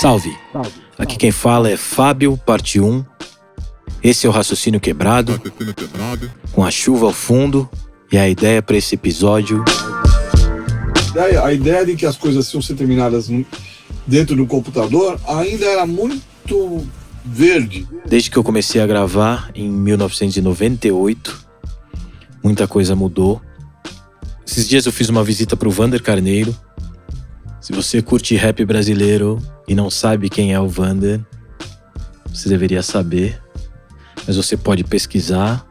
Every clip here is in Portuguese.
Salve! Aqui quem fala é Fábio, parte 1. Esse é o Raciocínio Quebrado, com a chuva ao fundo, e a ideia para esse episódio. A ideia de que as coisas iam ser terminadas dentro do computador ainda era muito verde. Desde que eu comecei a gravar em 1998, muita coisa mudou. Esses dias eu fiz uma visita para o Vander Carneiro. Se você curte rap brasileiro e não sabe quem é o Vander, você deveria saber. Mas você pode pesquisar,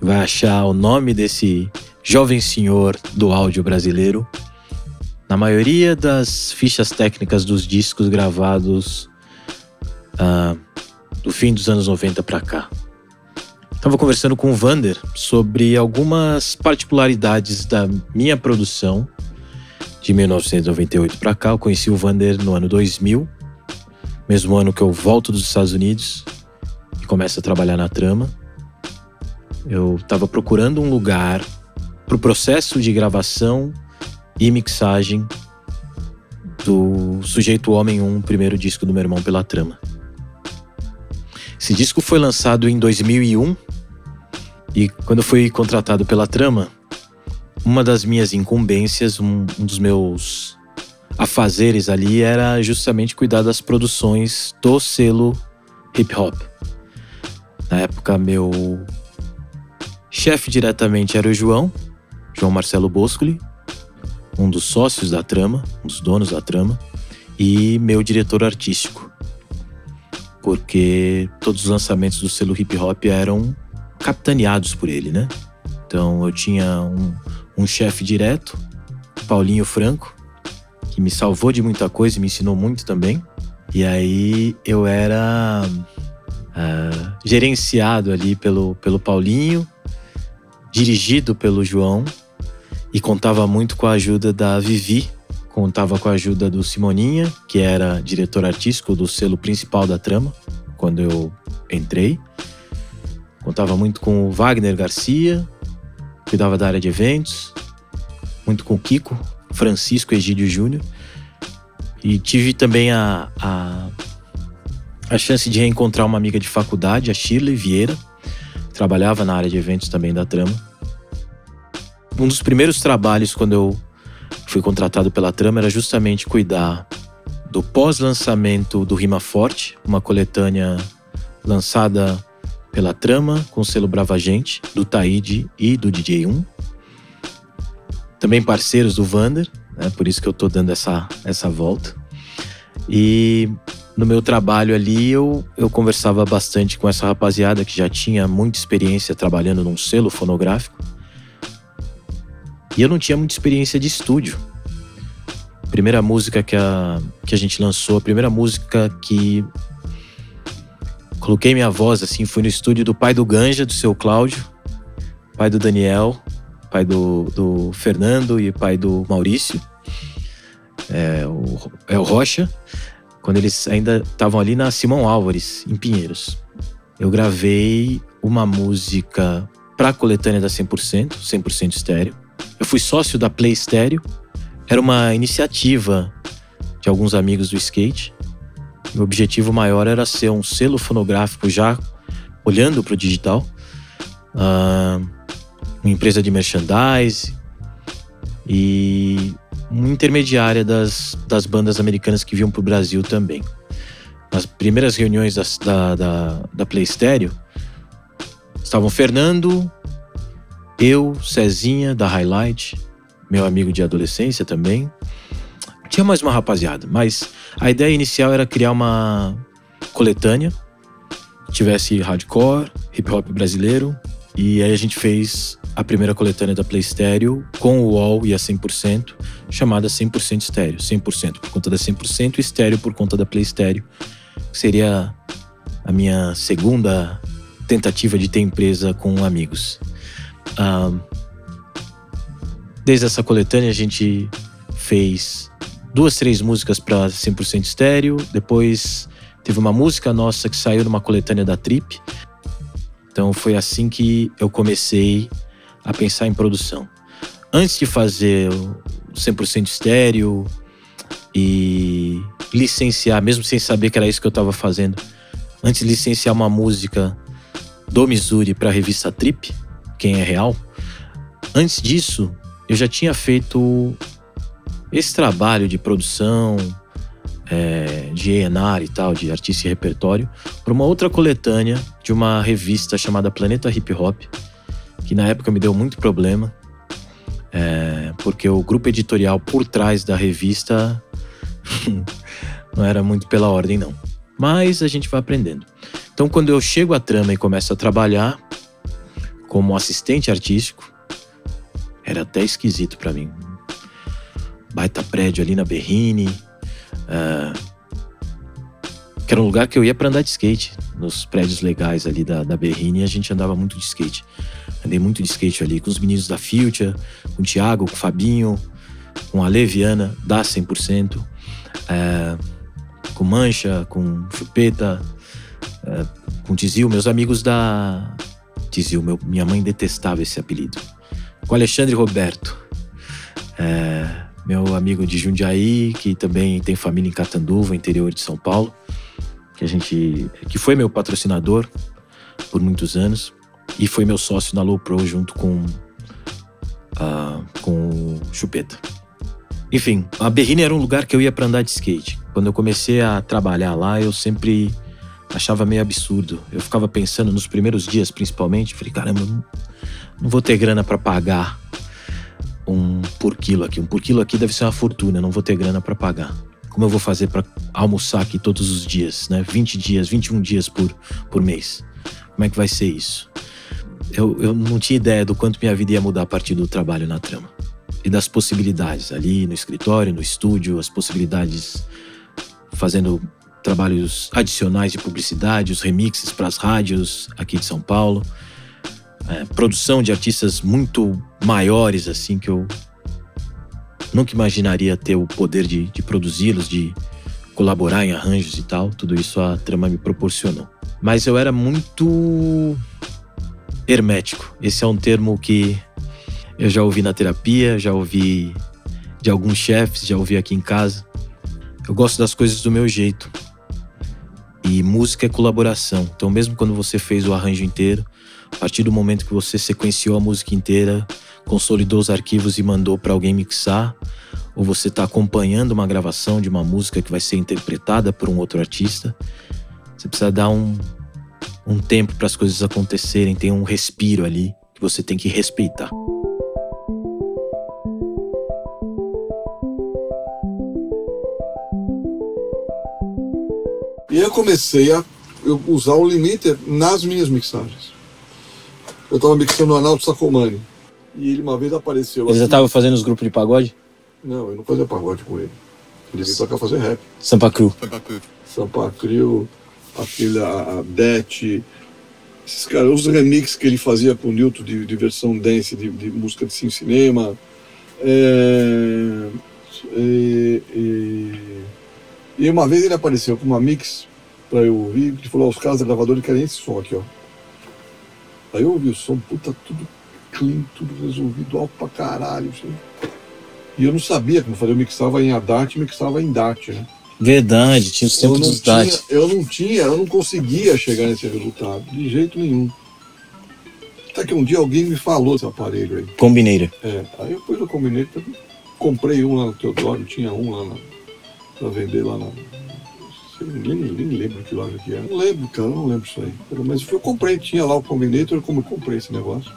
vai achar o nome desse jovem senhor do áudio brasileiro na maioria das fichas técnicas dos discos gravados uh, do fim dos anos 90 para cá. Estava conversando com o Vander sobre algumas particularidades da minha produção de 1998 para cá. Eu conheci o Vander no ano 2000, mesmo ano que eu volto dos Estados Unidos e começo a trabalhar na trama. Eu estava procurando um lugar para o processo de gravação e mixagem do Sujeito Homem 1, primeiro disco do meu irmão pela trama. Esse disco foi lançado em 2001 e quando eu fui contratado pela trama, uma das minhas incumbências, um, um dos meus afazeres ali era justamente cuidar das produções do selo hip hop. Na época, meu chefe diretamente era o João, João Marcelo Boscoli, um dos sócios da trama, um dos donos da trama, e meu diretor artístico. Porque todos os lançamentos do selo hip hop eram capitaneados por ele, né? Então eu tinha um, um chefe direto, Paulinho Franco, que me salvou de muita coisa e me ensinou muito também. E aí eu era uh, gerenciado ali pelo, pelo Paulinho, dirigido pelo João, e contava muito com a ajuda da Vivi, contava com a ajuda do Simoninha, que era diretor artístico do selo principal da trama, quando eu entrei. Contava muito com o Wagner Garcia, cuidava da área de eventos, muito com o Kiko, Francisco Egídio Júnior. E tive também a, a, a chance de reencontrar uma amiga de faculdade, a Shirley Vieira, trabalhava na área de eventos também da trama. Um dos primeiros trabalhos quando eu fui contratado pela trama era justamente cuidar do pós-lançamento do Rima Forte, uma coletânea lançada pela trama com selo Brava Gente, do Taíde e do DJ1. Também parceiros do Vander, né? por isso que eu tô dando essa, essa volta. E no meu trabalho ali eu, eu conversava bastante com essa rapaziada que já tinha muita experiência trabalhando num selo fonográfico. E eu não tinha muita experiência de estúdio. Primeira música que a, que a gente lançou, a primeira música que Coloquei minha voz assim, fui no estúdio do pai do Ganja, do seu Cláudio, pai do Daniel, pai do, do Fernando e pai do Maurício, é o, é o Rocha, quando eles ainda estavam ali na Simão Álvares, em Pinheiros. Eu gravei uma música para a coletânea da 100%, 100% estéreo. Eu fui sócio da Play Stereo. Era uma iniciativa de alguns amigos do skate. O objetivo maior era ser um selo fonográfico já olhando para o digital, uh, uma empresa de merchandise e uma intermediária das, das bandas americanas que vinham para o Brasil também. Nas primeiras reuniões da, da, da Play Stereo, estavam Fernando, eu, Cezinha, da Highlight, meu amigo de adolescência também, tinha mais uma rapaziada, mas a ideia inicial era criar uma coletânea que tivesse hardcore, hip hop brasileiro, e aí a gente fez a primeira coletânea da Play Stereo com o UOL e a 100%, chamada 100% Estéreo. 100% por conta da 100% e estéreo por conta da Play Stereo. Seria a minha segunda tentativa de ter empresa com amigos. Ah, desde essa coletânea a gente fez duas, três músicas para 100% estéreo. Depois teve uma música nossa que saiu numa coletânea da Trip. Então foi assim que eu comecei a pensar em produção. Antes de fazer o 100% estéreo, e licenciar, mesmo sem saber que era isso que eu estava fazendo, antes de licenciar uma música do Missouri para a revista Trip, Quem é Real. Antes disso, eu já tinha feito esse trabalho de produção, é, de ENAR e tal, de artista e repertório, para uma outra coletânea de uma revista chamada Planeta Hip Hop, que na época me deu muito problema, é, porque o grupo editorial por trás da revista não era muito pela ordem, não. Mas a gente vai aprendendo. Então, quando eu chego à trama e começo a trabalhar como assistente artístico, era até esquisito para mim. Baita prédio ali na Berrine, Uh, que era um lugar que eu ia para andar de skate, nos prédios legais ali da, da Berrine, a gente andava muito de skate. Andei muito de skate ali com os meninos da Future, com o Thiago, com o Fabinho, com a Leviana, da 100%, uh, com Mancha, com Chupeta, uh, com Tizil, meus amigos da. Tizil, meu, minha mãe detestava esse apelido. Com Alexandre Roberto. Uh, meu amigo de Jundiaí, que também tem família em Catanduva, interior de São Paulo, que a gente que foi meu patrocinador por muitos anos e foi meu sócio na Low Pro junto com uh, com o Chupeta. Enfim, a Berrine era um lugar que eu ia para andar de skate. Quando eu comecei a trabalhar lá, eu sempre achava meio absurdo. Eu ficava pensando nos primeiros dias, principalmente, falei, caramba, não vou ter grana para pagar um por quilo aqui. Um por quilo aqui deve ser uma fortuna, não vou ter grana para pagar. Como eu vou fazer para almoçar aqui todos os dias, né? 20 dias, 21 dias por, por mês. Como é que vai ser isso? Eu, eu não tinha ideia do quanto minha vida ia mudar a partir do trabalho na trama. E das possibilidades ali no escritório, no estúdio, as possibilidades fazendo trabalhos adicionais de publicidade, os remixes para as rádios aqui de São Paulo é, produção de artistas muito maiores, assim, que eu nunca imaginaria ter o poder de, de produzi-los, de colaborar em arranjos e tal. Tudo isso a trama me proporcionou. Mas eu era muito hermético. Esse é um termo que eu já ouvi na terapia, já ouvi de alguns chefes, já ouvi aqui em casa. Eu gosto das coisas do meu jeito. E música é colaboração. Então, mesmo quando você fez o arranjo inteiro, a partir do momento que você sequenciou a música inteira, consolidou os arquivos e mandou para alguém mixar, ou você está acompanhando uma gravação de uma música que vai ser interpretada por um outro artista, você precisa dar um, um tempo para as coisas acontecerem, tem um respiro ali que você tem que respeitar. E eu comecei a usar o limiter nas minhas mixagens. Eu estava mixando o Arnaldo Sacomani. E ele uma vez apareceu. Ele já estava fazendo os grupos de pagode? Não, eu não fazia pagode com ele. Ele veio pra cá fazer rap. Sampa Cru. Sampa Cru, aquele, a, a Det. Esses caras, os remixes que ele fazia com o Newton de, de versão dance, de, de música de sim, cinema. É, e, e, e, uma vez ele apareceu com uma mix pra eu ouvir, que falou: os caras da gravadora querem esse som aqui, ó. Aí eu ouvi o som, puta, tudo clean, tudo resolvido, alto pra caralho. Assim. E eu não sabia, como eu falei, eu mixava em ADAT e mixava em DAT, né? Verdade, tinha os tempos dos DAT. Eu não tinha, eu não conseguia chegar nesse resultado, de jeito nenhum. Até que um dia alguém me falou desse aparelho aí. Combinator. É, aí eu pus o Combinator, comprei um lá no Teodoro, tinha um lá na, pra vender lá na, nem, nem lembro que loja que era. Não lembro, cara, não lembro isso aí. Mas eu comprei, tinha lá o Combinator, como eu comprei esse negócio.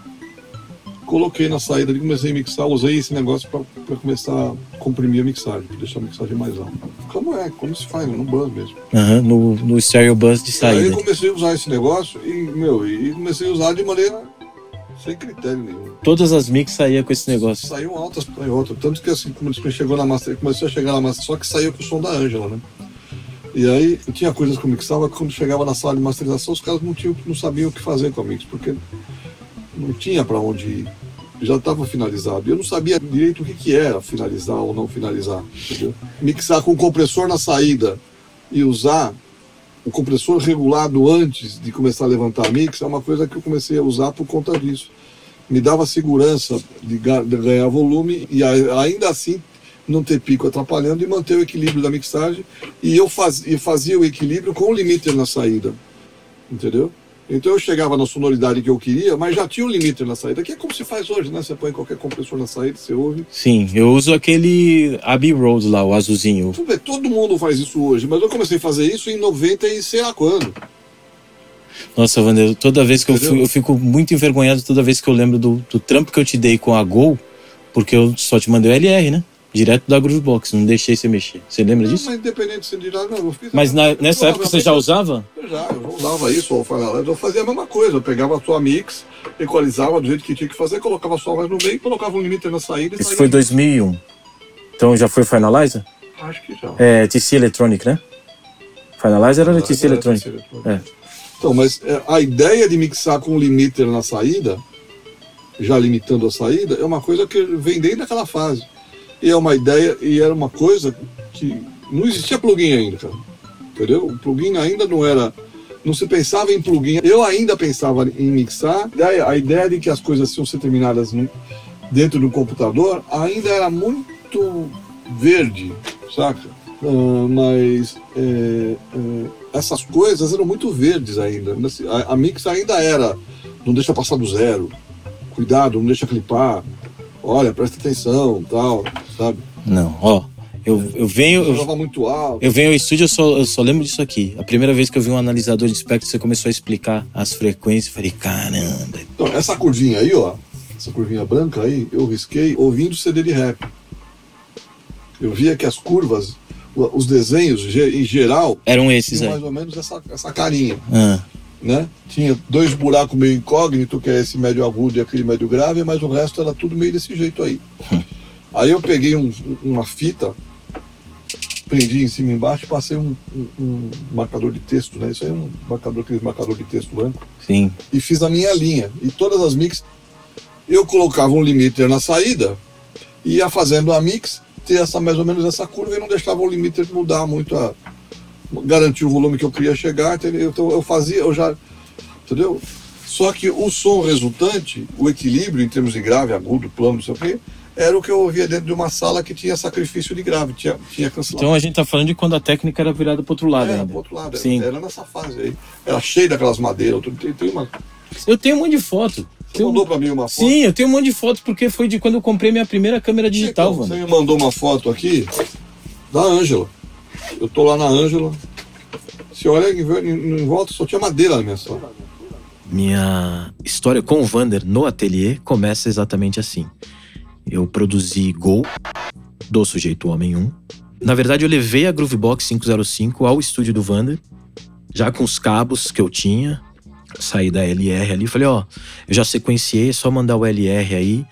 Coloquei na saída ali, comecei a mixar, usei esse negócio para começar a comprimir a mixagem, pra deixar a mixagem mais alta. Como é, como se faz, no bus mesmo. Uhum, no, no stereo bus de saída. Aí eu comecei a usar esse negócio e, meu, e comecei a usar de maneira sem critério nenhum. Todas as mix saíam com esse negócio. Saíam altas para outra. Tanto que assim, quando chegou na master, começou a chegar na master, só que saiu com o som da Ângela, né? E aí tinha coisas que eu mixava que quando chegava na sala de masterização os caras não, tinham, não sabiam o que fazer com a mix, porque não tinha para onde ir. Já estava finalizado. Eu não sabia direito o que, que era finalizar ou não finalizar. Entendeu? Mixar com o compressor na saída e usar o compressor regulado antes de começar a levantar a mix é uma coisa que eu comecei a usar por conta disso. Me dava segurança de ganhar volume e ainda assim não ter pico atrapalhando e manter o equilíbrio da mixagem. E eu faz, e fazia o equilíbrio com o limiter na saída. Entendeu? Então eu chegava na sonoridade que eu queria, mas já tinha um limiter na saída, que é como se faz hoje, né? Você põe qualquer compressor na saída, você ouve. Sim, eu uso aquele Abbey Road lá, o azulzinho. Vê, todo mundo faz isso hoje, mas eu comecei a fazer isso em 90 e sei lá quando. Nossa, Wander, toda vez que eu, fui, eu fico muito envergonhado toda vez que eu lembro do, do trampo que eu te dei com a Gol, porque eu só te mandei o LR, né? Direto da Groovebox, não deixei você mexer. Você lembra Não, disso? mas independente de direto, não, eu fiz. Mas na- nessa época você já usava? Eu já, eu usava isso, ou eu fazia a mesma coisa. Eu pegava a sua mix, equalizava do jeito que tinha que fazer, colocava só mais no meio, colocava um limiter na saída e Isso foi 2001. Então já foi Finalizer? Acho que já. É, TC Electronic, né? Finalizer era TC Era Electronic. TC Electronic. É. Então, mas é, a ideia de mixar com um limiter na saída, já limitando a saída, é uma coisa que vem desde aquela fase. E é uma ideia, e era uma coisa que não existia plugin ainda, cara. Entendeu? O plugin ainda não era. Não se pensava em plugin. Eu ainda pensava em mixar. A ideia, de que as coisas iam ser terminadas dentro do computador ainda era muito verde, saca? Ah, mas é, é, essas coisas eram muito verdes ainda. A, a mix ainda era. Não deixa passar do zero. Cuidado, não deixa clipar. Olha, presta atenção, tal, sabe? Não, ó. Eu, eu venho. Eu, Jogava muito alto. eu venho ao estúdio, eu só, eu só lembro disso aqui. A primeira vez que eu vi um analisador de espectro, você começou a explicar as frequências. eu Falei, caramba. Então, essa curvinha aí, ó, essa curvinha branca aí, eu risquei ouvindo CD de rap. Eu via que as curvas, os desenhos em geral, Eram esses aí. mais ou menos essa, essa carinha, Ah, né? Tinha dois buracos meio incógnito, que é esse médio agudo e aquele médio grave, mas o resto era tudo meio desse jeito aí. Aí eu peguei um- uma fita, prendi em cima e embaixo passei um, um- um marcador de texto, né? Isso aí é um marcador, aquele marcador de texto branco. sim. e fiz a minha linha. E todas as mix, eu colocava um limiter na saída, ia fazendo a mix, ter essa, mais ou menos essa curva e não deixava o limiter mudar muito, a, garantir o volume que eu queria chegar, entendeu? Então eu fazia, eu já, entendeu? Só que o som resultante, o equilíbrio em termos de grave, agudo, plano, não sei o quê, era o que eu ouvia dentro de uma sala que tinha sacrifício de grave, tinha, tinha cancelado. Então a gente tá falando de quando a técnica era virada pro outro lado era pro outro lado, Sim. era, era nessa fase aí. Era cheio daquelas madeiras, tem, tem uma. Eu tenho um monte de foto. Você Tenho- mandou pra mim uma foto? Sim, eu tenho um monte de foto porque foi de quando eu comprei minha primeira câmera digital, mano. Você me mandou uma foto aqui da Ângela. Eu tô lá na Ângela. Se olha em, em, volta, só tinha madeira na minha sala. Minha história com o Vander no ateliê começa exatamente assim. Eu produzi Gol do Sujeito Homem 1. Na verdade, eu levei a Groovebox 505 ao estúdio do Vander, já com os cabos que eu tinha. Saí da LR ali, falei, ó, eu já sequenciei, é só mandar o LR aí.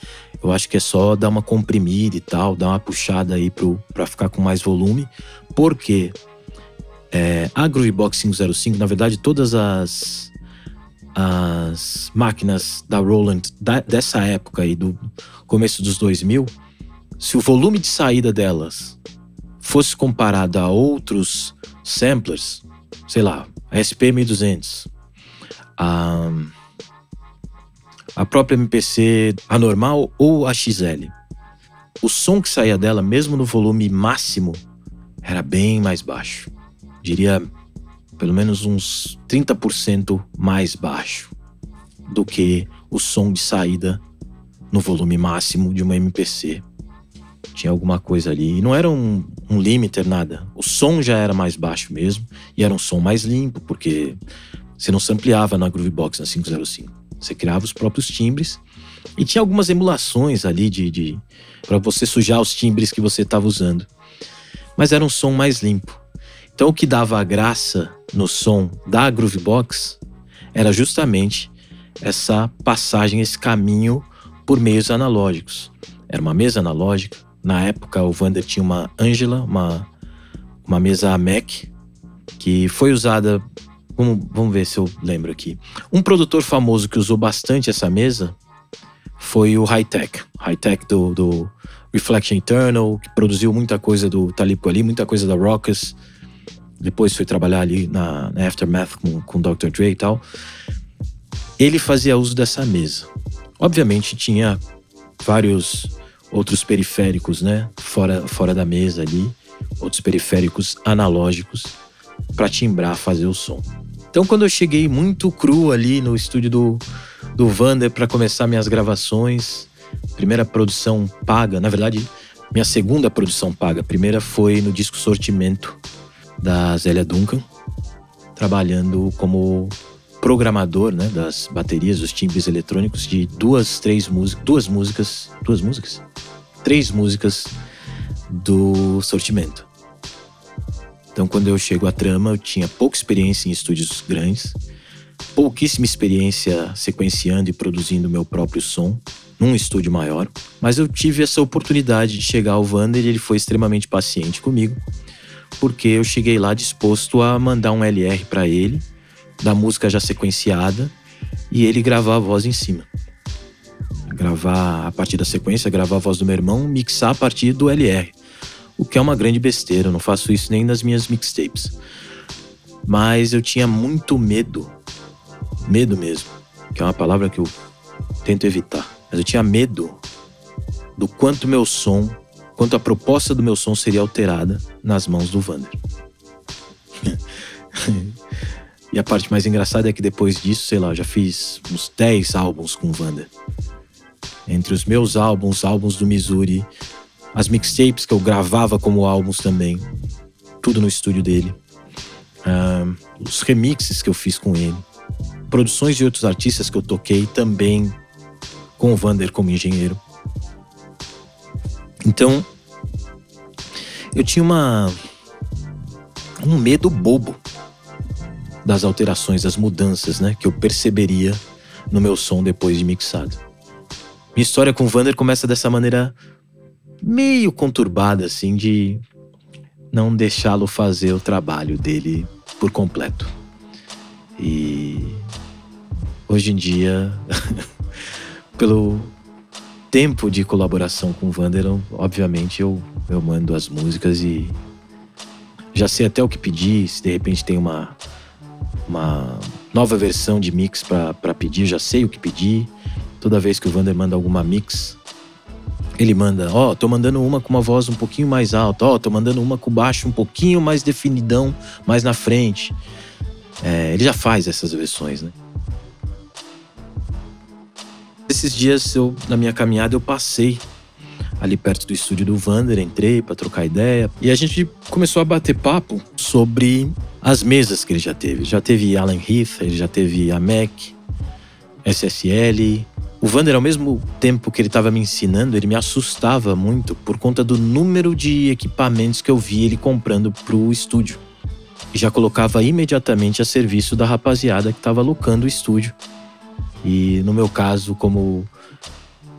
Eu acho que é só dar uma comprimida e tal, dar uma puxada aí pro, pra ficar com mais volume. Porque é, a Groovebox 505, na verdade, todas as as máquinas da Roland da- dessa época aí, do começo dos 2000, se o volume de saída delas fosse comparado a outros samplers, sei lá, a SP1200, a, a própria MPC, a normal ou a XL, o som que saía dela, mesmo no volume máximo, era bem mais baixo. Diria pelo menos uns 30% mais baixo do que o som de saída no volume máximo de uma MPC. Tinha alguma coisa ali. E não era um, um limiter, nada. O som já era mais baixo mesmo. E era um som mais limpo, porque você não sampleava na Groovebox na 505. Você criava os próprios timbres. E tinha algumas emulações ali de, de para você sujar os timbres que você estava usando. Mas era um som mais limpo. Então o que dava a graça no som da Groovebox era justamente essa passagem, esse caminho por meios analógicos. Era uma mesa analógica. Na época o Vander tinha uma Angela, uma, uma mesa Mac, que foi usada. Vamos, vamos ver se eu lembro aqui. Um produtor famoso que usou bastante essa mesa foi o Hightech. Hightech do, do Reflection Eternal, que produziu muita coisa do Talipo ali, muita coisa da Rockus. Depois foi trabalhar ali na, na Aftermath com, com Dr. Dre e tal. Ele fazia uso dessa mesa. Obviamente tinha vários outros periféricos, né? Fora, fora da mesa ali, outros periféricos analógicos para timbrar, fazer o som. Então, quando eu cheguei muito cru ali no estúdio do, do Vander para começar minhas gravações, primeira produção paga, na verdade, minha segunda produção paga. A primeira foi no disco Sortimento da Zélia Duncan, trabalhando como programador né, das baterias, dos timbres eletrônicos de duas, três músicas, duas músicas, duas músicas, três músicas do Sortimento. Então, quando eu chego à trama, eu tinha pouca experiência em estúdios grandes, pouquíssima experiência sequenciando e produzindo meu próprio som num estúdio maior, mas eu tive essa oportunidade de chegar ao Vander e ele foi extremamente paciente comigo, porque eu cheguei lá disposto a mandar um LR para ele, da música já sequenciada, e ele gravar a voz em cima. Gravar a partir da sequência, gravar a voz do meu irmão, mixar a partir do LR o que é uma grande besteira, eu não faço isso nem nas minhas mixtapes. Mas eu tinha muito medo, medo mesmo, que é uma palavra que eu tento evitar. Mas eu tinha medo do quanto meu som, quanto a proposta do meu som seria alterada nas mãos do Vander. e a parte mais engraçada é que depois disso, sei lá, eu já fiz uns 10 álbuns com o Vander. Entre os meus álbuns, álbuns do Missouri, as mixtapes que eu gravava como álbuns também, tudo no estúdio dele, uh, os remixes que eu fiz com ele, produções de outros artistas que eu toquei também com o Vander como engenheiro. Então, eu tinha uma um medo bobo das alterações, das mudanças, né, que eu perceberia no meu som depois de mixado. Minha história com o Vander começa dessa maneira meio conturbada, assim, de não deixá-lo fazer o trabalho dele por completo. E hoje em dia, pelo tempo de colaboração com o Wanderon, obviamente eu, eu mando as músicas e já sei até o que pedir, se de repente tem uma, uma nova versão de mix para pedir, já sei o que pedir. Toda vez que o Vander manda alguma mix, ele manda, ó, oh, tô mandando uma com uma voz um pouquinho mais alta, ó, oh, tô mandando uma com baixo um pouquinho mais definidão, mais na frente. É, ele já faz essas versões, né? Esses dias, eu, na minha caminhada, eu passei ali perto do estúdio do Vander, entrei para trocar ideia e a gente começou a bater papo sobre as mesas que ele já teve. Já teve Alan Heath, ele já teve a Mac, SSL, o Vander, ao mesmo tempo que ele estava me ensinando, ele me assustava muito por conta do número de equipamentos que eu via ele comprando para o estúdio. E já colocava imediatamente a serviço da rapaziada que estava alocando o estúdio. E no meu caso, como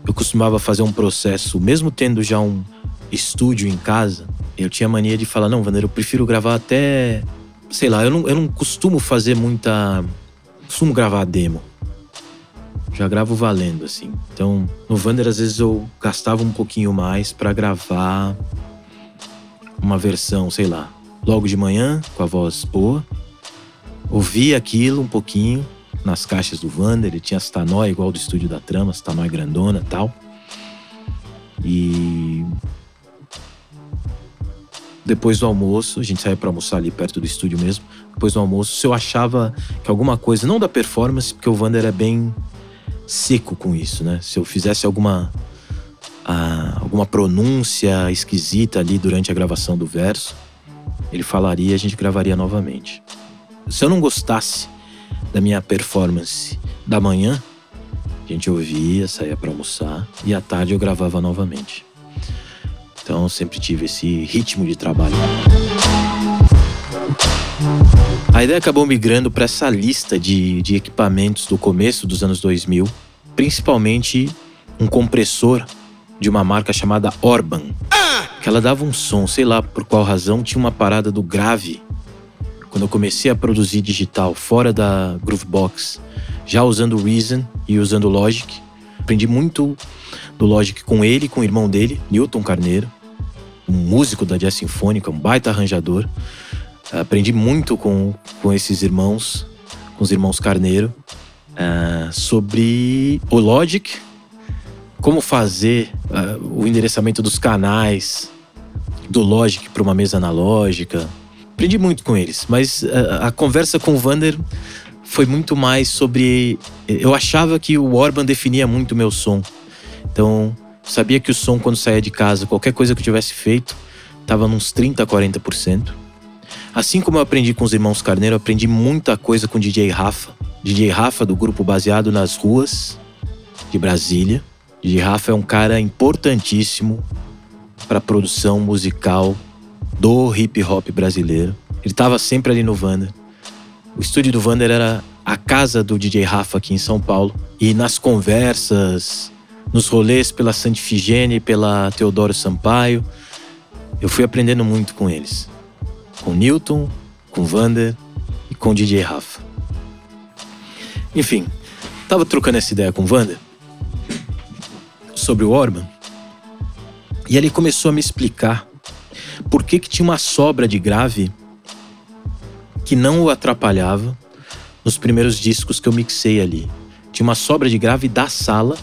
eu costumava fazer um processo, mesmo tendo já um estúdio em casa, eu tinha mania de falar: não, Vander, eu prefiro gravar até. Sei lá, eu não, eu não costumo fazer muita. Costumo gravar demo já gravo valendo, assim. Então, no Vander, às vezes eu gastava um pouquinho mais para gravar uma versão, sei lá, logo de manhã, com a voz boa. Ouvia aquilo um pouquinho nas caixas do Vander, ele tinha as igual do estúdio da Trama, as tanói grandona tal. E depois do almoço, a gente saía para almoçar ali perto do estúdio mesmo. Depois do almoço, se eu achava que alguma coisa, não da performance, porque o Vander é bem seco com isso, né? Se eu fizesse alguma alguma pronúncia esquisita ali durante a gravação do verso, ele falaria a gente gravaria novamente. Se eu não gostasse da minha performance da manhã, a gente ouvia, saía para almoçar e à tarde eu gravava novamente. Então sempre tive esse ritmo de trabalho. A ideia acabou migrando para essa lista de, de equipamentos do começo dos anos 2000, principalmente um compressor de uma marca chamada Orban, que ela dava um som, sei lá por qual razão, tinha uma parada do grave. Quando eu comecei a produzir digital fora da Groovebox, já usando Reason e usando Logic, aprendi muito do Logic com ele, com o irmão dele, Newton Carneiro, um músico da Jazz Sinfônica, um baita arranjador. Aprendi muito com, com esses irmãos, com os irmãos Carneiro, uh, sobre o Logic, como fazer uh, o endereçamento dos canais, do Logic para uma mesa analógica. Aprendi muito com eles, mas uh, a conversa com o Vander foi muito mais sobre. Eu achava que o Orban definia muito o meu som. Então, sabia que o som, quando saía de casa, qualquer coisa que eu tivesse feito, estava nos 30%, 40%. Assim como eu aprendi com os irmãos Carneiro, aprendi muita coisa com o DJ Rafa. DJ Rafa, do grupo baseado nas ruas de Brasília. DJ Rafa é um cara importantíssimo para a produção musical do hip hop brasileiro. Ele estava sempre ali no Vander. O estúdio do Vander era a casa do DJ Rafa aqui em São Paulo. E nas conversas, nos rolês pela Santifigene, pela Teodoro Sampaio, eu fui aprendendo muito com eles. Com Newton, com Vander e com DJ Rafa. Enfim, tava trocando essa ideia com o Vander sobre o Orban. E ele começou a me explicar por que, que tinha uma sobra de grave que não o atrapalhava nos primeiros discos que eu mixei ali. Tinha uma sobra de grave da sala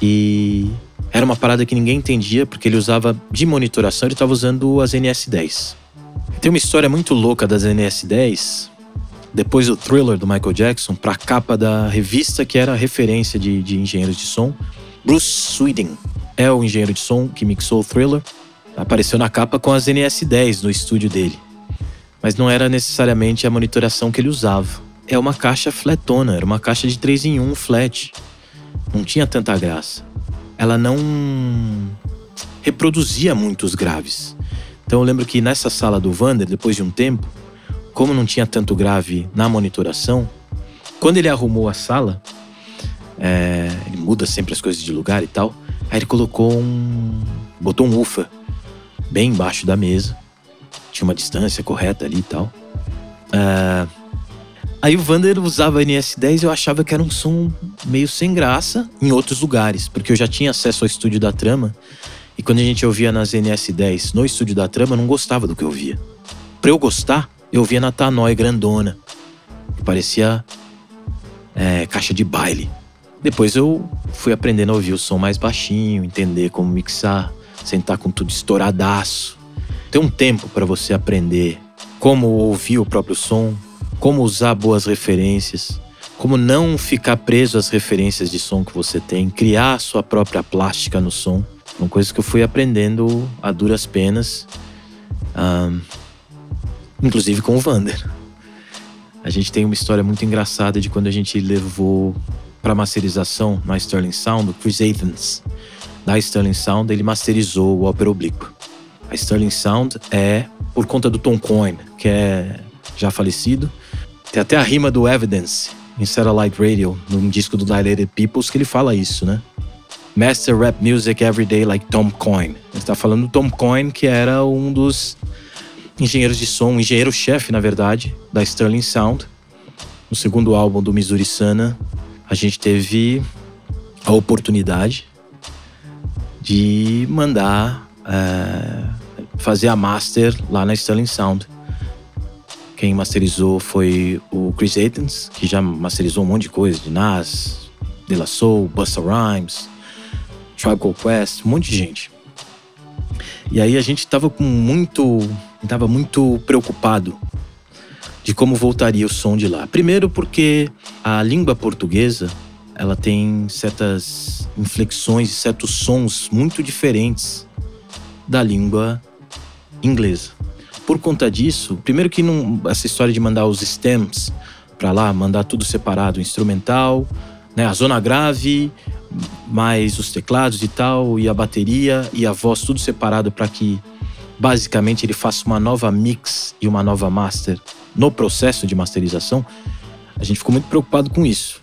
e era uma parada que ninguém entendia porque ele usava de monitoração, ele estava usando as NS10. Tem uma história muito louca das NS10. Depois do thriller do Michael Jackson, para a capa da revista que era referência de, de engenheiros de som, Bruce Sweden é o engenheiro de som que mixou o thriller. Apareceu na capa com as NS10 no estúdio dele mas não era necessariamente a monitoração que ele usava. É uma caixa flatona, era uma caixa de 3 em 1 flat. Não tinha tanta graça. Ela não reproduzia muitos graves. Então eu lembro que nessa sala do Vander, depois de um tempo, como não tinha tanto grave na monitoração, quando ele arrumou a sala, é, ele muda sempre as coisas de lugar e tal. Aí ele colocou um. botou um ufa bem embaixo da mesa tinha uma distância correta ali e tal. Uh, aí o Vander usava NS10 e eu achava que era um som meio sem graça em outros lugares, porque eu já tinha acesso ao estúdio da trama. E quando a gente ouvia nas NS10 no estúdio da trama, eu não gostava do que eu ouvia. Pra eu gostar, eu ouvia na Tanoi grandona, que parecia é, caixa de baile. Depois eu fui aprendendo a ouvir o som mais baixinho, entender como mixar, sentar com tudo estouradaço ter um tempo para você aprender como ouvir o próprio som, como usar boas referências, como não ficar preso às referências de som que você tem, criar a sua própria plástica no som. Uma coisa que eu fui aprendendo a duras penas, um, inclusive com o Vander. A gente tem uma história muito engraçada de quando a gente levou para masterização na Sterling Sound o Chris Athens. Da Sterling Sound, ele masterizou o Opera Oblíquo. A Sterling Sound é por conta do Tom Coyne, que é já falecido. Tem até a rima do Evidence em Satellite Radio, num disco do Dilated Peoples, que ele fala isso, né? Master rap music every day like Tom Coyne. Ele está falando do Tom Coyne, que era um dos engenheiros de som, engenheiro-chefe, na verdade, da Sterling Sound. No segundo álbum do Missouri Sana, a gente teve a oportunidade de mandar é, fazer a master lá na Sterling Sound. Quem masterizou foi o Chris Aitens, que já masterizou um monte de coisa, de Nas, De La Soul, Busta Rhymes, Tribe Called Quest, um monte de gente. E aí a gente tava com muito, tava muito preocupado de como voltaria o som de lá. Primeiro porque a língua portuguesa, ela tem certas inflexões, certos sons muito diferentes da língua inglesa. Por conta disso, primeiro que não, essa história de mandar os stems para lá, mandar tudo separado, instrumental, né, a zona grave, mais os teclados e tal, e a bateria e a voz, tudo separado para que basicamente ele faça uma nova mix e uma nova master no processo de masterização. A gente ficou muito preocupado com isso.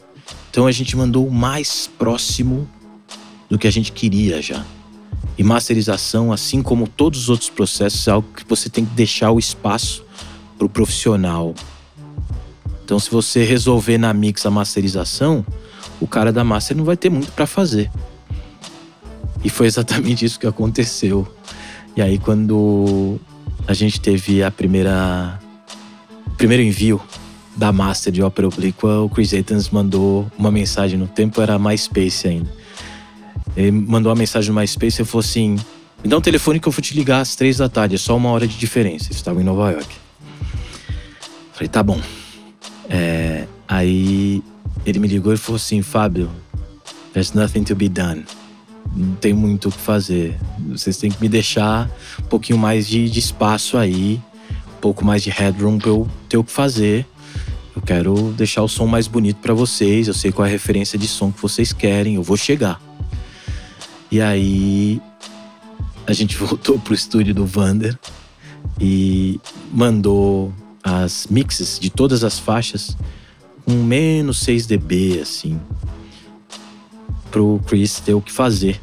Então a gente mandou o mais próximo do que a gente queria já. E masterização, assim como todos os outros processos, é algo que você tem que deixar o espaço para o profissional. Então, se você resolver na mix a masterização, o cara da master não vai ter muito para fazer. E foi exatamente isso que aconteceu. E aí, quando a gente teve a primeira primeiro envio da master de Opera Oblíqua, o Chris Aitens mandou uma mensagem no tempo era MySpace ainda Ele mandou uma mensagem no MySpace e falou assim: Me dá um telefone que eu vou te ligar às três da tarde, é só uma hora de diferença. Eles estavam em Nova York. Falei, tá bom. É, aí ele me ligou e falou assim: Fábio, there's nothing to be done. Não tem muito o que fazer. Vocês têm que me deixar um pouquinho mais de, de espaço aí, um pouco mais de headroom pra eu ter o que fazer. Eu quero deixar o som mais bonito para vocês. Eu sei qual é a referência de som que vocês querem. Eu vou chegar. E aí a gente voltou pro estúdio do Vander e mandou as mixes de todas as faixas com menos 6 dB, assim, pro Chris ter o que fazer.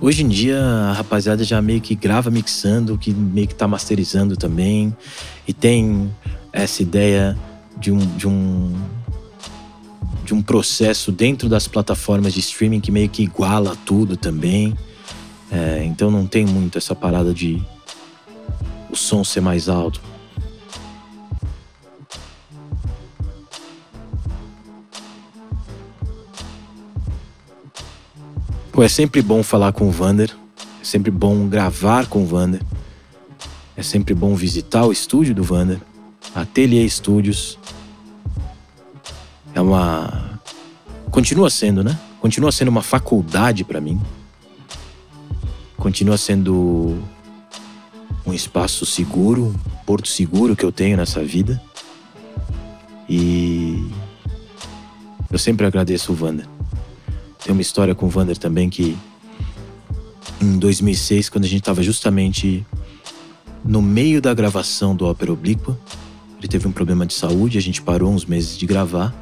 Hoje em dia a rapaziada já meio que grava mixando, que meio que tá masterizando também, e tem essa ideia de um, de um um processo dentro das plataformas de streaming que meio que iguala tudo também. É, então não tem muito essa parada de o som ser mais alto. Pô, é sempre bom falar com o Vander, é sempre bom gravar com o Vander, é sempre bom visitar o estúdio do Vander, Atelier Studios. É uma. Continua sendo, né? Continua sendo uma faculdade para mim. Continua sendo um espaço seguro, um porto seguro que eu tenho nessa vida. E eu sempre agradeço o Vander. Tem uma história com o Vander também que em 2006, quando a gente estava justamente no meio da gravação do Ópera Oblíqua, ele teve um problema de saúde, a gente parou uns meses de gravar.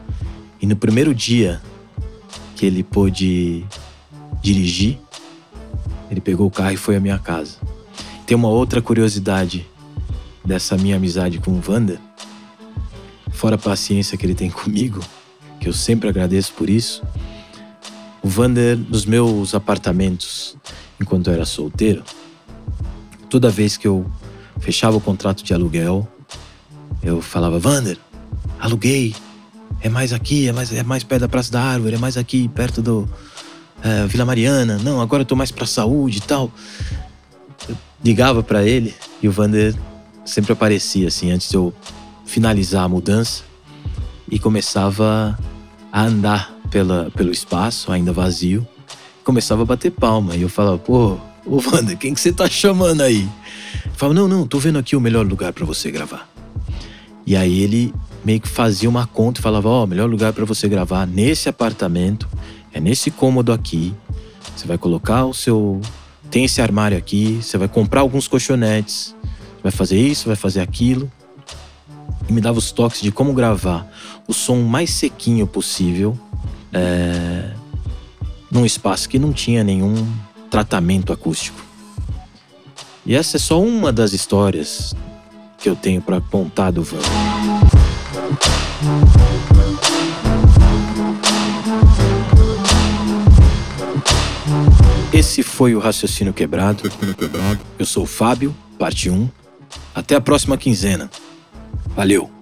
E no primeiro dia que ele pôde dirigir, ele pegou o carro e foi à minha casa. Tem uma outra curiosidade dessa minha amizade com o Vander, fora a paciência que ele tem comigo, que eu sempre agradeço por isso. O Vander, nos meus apartamentos, enquanto eu era solteiro, toda vez que eu fechava o contrato de aluguel, eu falava: Vander, aluguei, é mais aqui, é mais, é mais perto da Praça da Árvore, é mais aqui, perto do é, Vila Mariana. Não, agora eu tô mais pra saúde e tal. Eu ligava para ele e o Vander sempre aparecia assim antes de eu finalizar a mudança e começava a andar pela, pelo espaço, ainda vazio, começava a bater palma. E eu falava, pô, ô Wander, quem que você tá chamando aí? Falava, não, não, tô vendo aqui o melhor lugar para você gravar. E aí ele meio que fazia uma conta e falava, ó, oh, melhor lugar para você gravar nesse apartamento, é nesse cômodo aqui. Você vai colocar o seu. Tem esse armário aqui, você vai comprar alguns colchonetes, vai fazer isso, vai fazer aquilo. E me dava os toques de como gravar o som mais sequinho possível é, num espaço que não tinha nenhum tratamento acústico. E essa é só uma das histórias que eu tenho para contar do Van. Esse foi o Raciocínio Quebrado. Eu sou o Fábio, parte 1. Até a próxima quinzena. Valeu!